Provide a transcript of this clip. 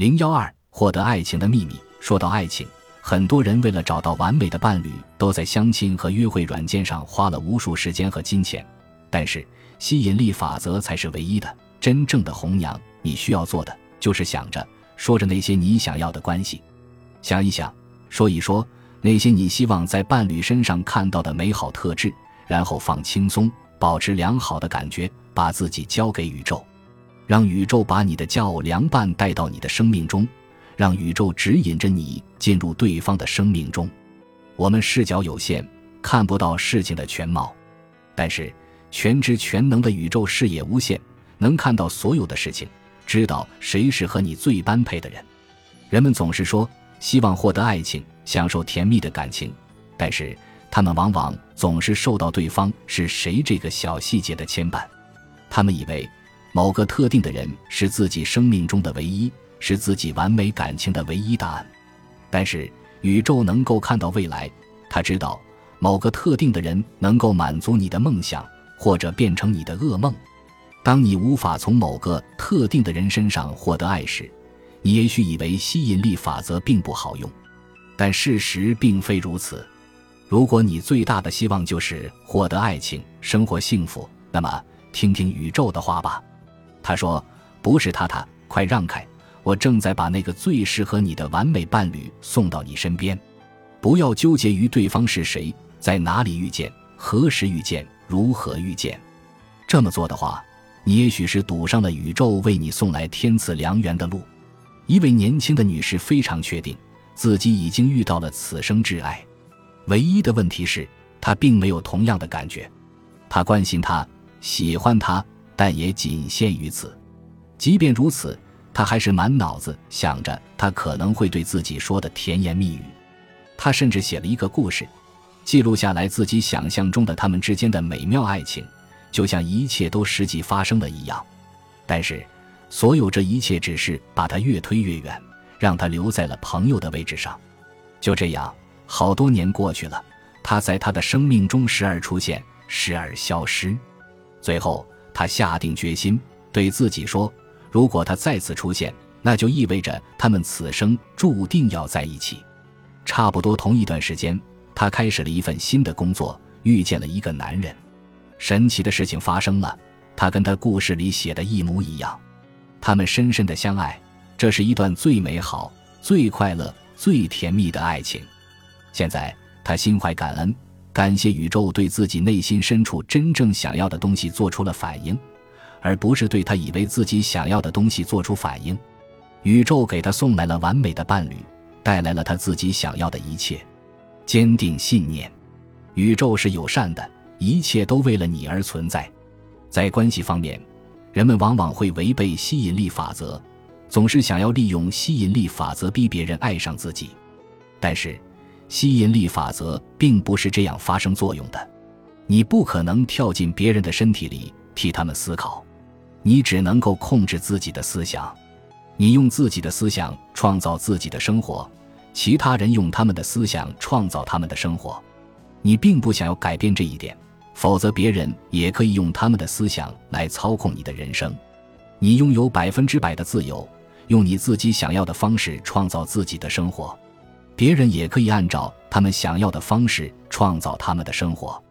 零幺二，获得爱情的秘密。说到爱情，很多人为了找到完美的伴侣，都在相亲和约会软件上花了无数时间和金钱。但是，吸引力法则才是唯一的、真正的红娘。你需要做的，就是想着、说着那些你想要的关系，想一想，说一说那些你希望在伴侣身上看到的美好特质，然后放轻松，保持良好的感觉，把自己交给宇宙。让宇宙把你的佳偶良伴带到你的生命中，让宇宙指引着你进入对方的生命中。我们视角有限，看不到事情的全貌，但是全知全能的宇宙视野无限，能看到所有的事情，知道谁是和你最般配的人。人们总是说希望获得爱情，享受甜蜜的感情，但是他们往往总是受到对方是谁这个小细节的牵绊，他们以为。某个特定的人是自己生命中的唯一，是自己完美感情的唯一答案。但是宇宙能够看到未来，他知道某个特定的人能够满足你的梦想，或者变成你的噩梦。当你无法从某个特定的人身上获得爱时，你也许以为吸引力法则并不好用，但事实并非如此。如果你最大的希望就是获得爱情、生活幸福，那么听听宇宙的话吧。他说：“不是他，他快让开！我正在把那个最适合你的完美伴侣送到你身边。不要纠结于对方是谁，在哪里遇见，何时遇见，如何遇见。这么做的话，你也许是堵上了宇宙为你送来天赐良缘的路。”一位年轻的女士非常确定自己已经遇到了此生挚爱，唯一的问题是她并没有同样的感觉。她关心他，喜欢他。但也仅限于此。即便如此，他还是满脑子想着他可能会对自己说的甜言蜜语。他甚至写了一个故事，记录下来自己想象中的他们之间的美妙爱情，就像一切都实际发生了一样。但是，所有这一切只是把他越推越远，让他留在了朋友的位置上。就这样，好多年过去了，他在他的生命中时而出现，时而消失，最后。他下定决心对自己说：“如果他再次出现，那就意味着他们此生注定要在一起。”差不多同一段时间，他开始了一份新的工作，遇见了一个男人。神奇的事情发生了，他跟他故事里写的一模一样。他们深深的相爱，这是一段最美好、最快乐、最甜蜜的爱情。现在他心怀感恩。感谢宇宙对自己内心深处真正想要的东西做出了反应，而不是对他以为自己想要的东西做出反应。宇宙给他送来了完美的伴侣，带来了他自己想要的一切。坚定信念，宇宙是友善的，一切都为了你而存在。在关系方面，人们往往会违背吸引力法则，总是想要利用吸引力法则逼别人爱上自己，但是。吸引力法则并不是这样发生作用的，你不可能跳进别人的身体里替他们思考，你只能够控制自己的思想，你用自己的思想创造自己的生活，其他人用他们的思想创造他们的生活。你并不想要改变这一点，否则别人也可以用他们的思想来操控你的人生。你拥有百分之百的自由，用你自己想要的方式创造自己的生活。别人也可以按照他们想要的方式创造他们的生活。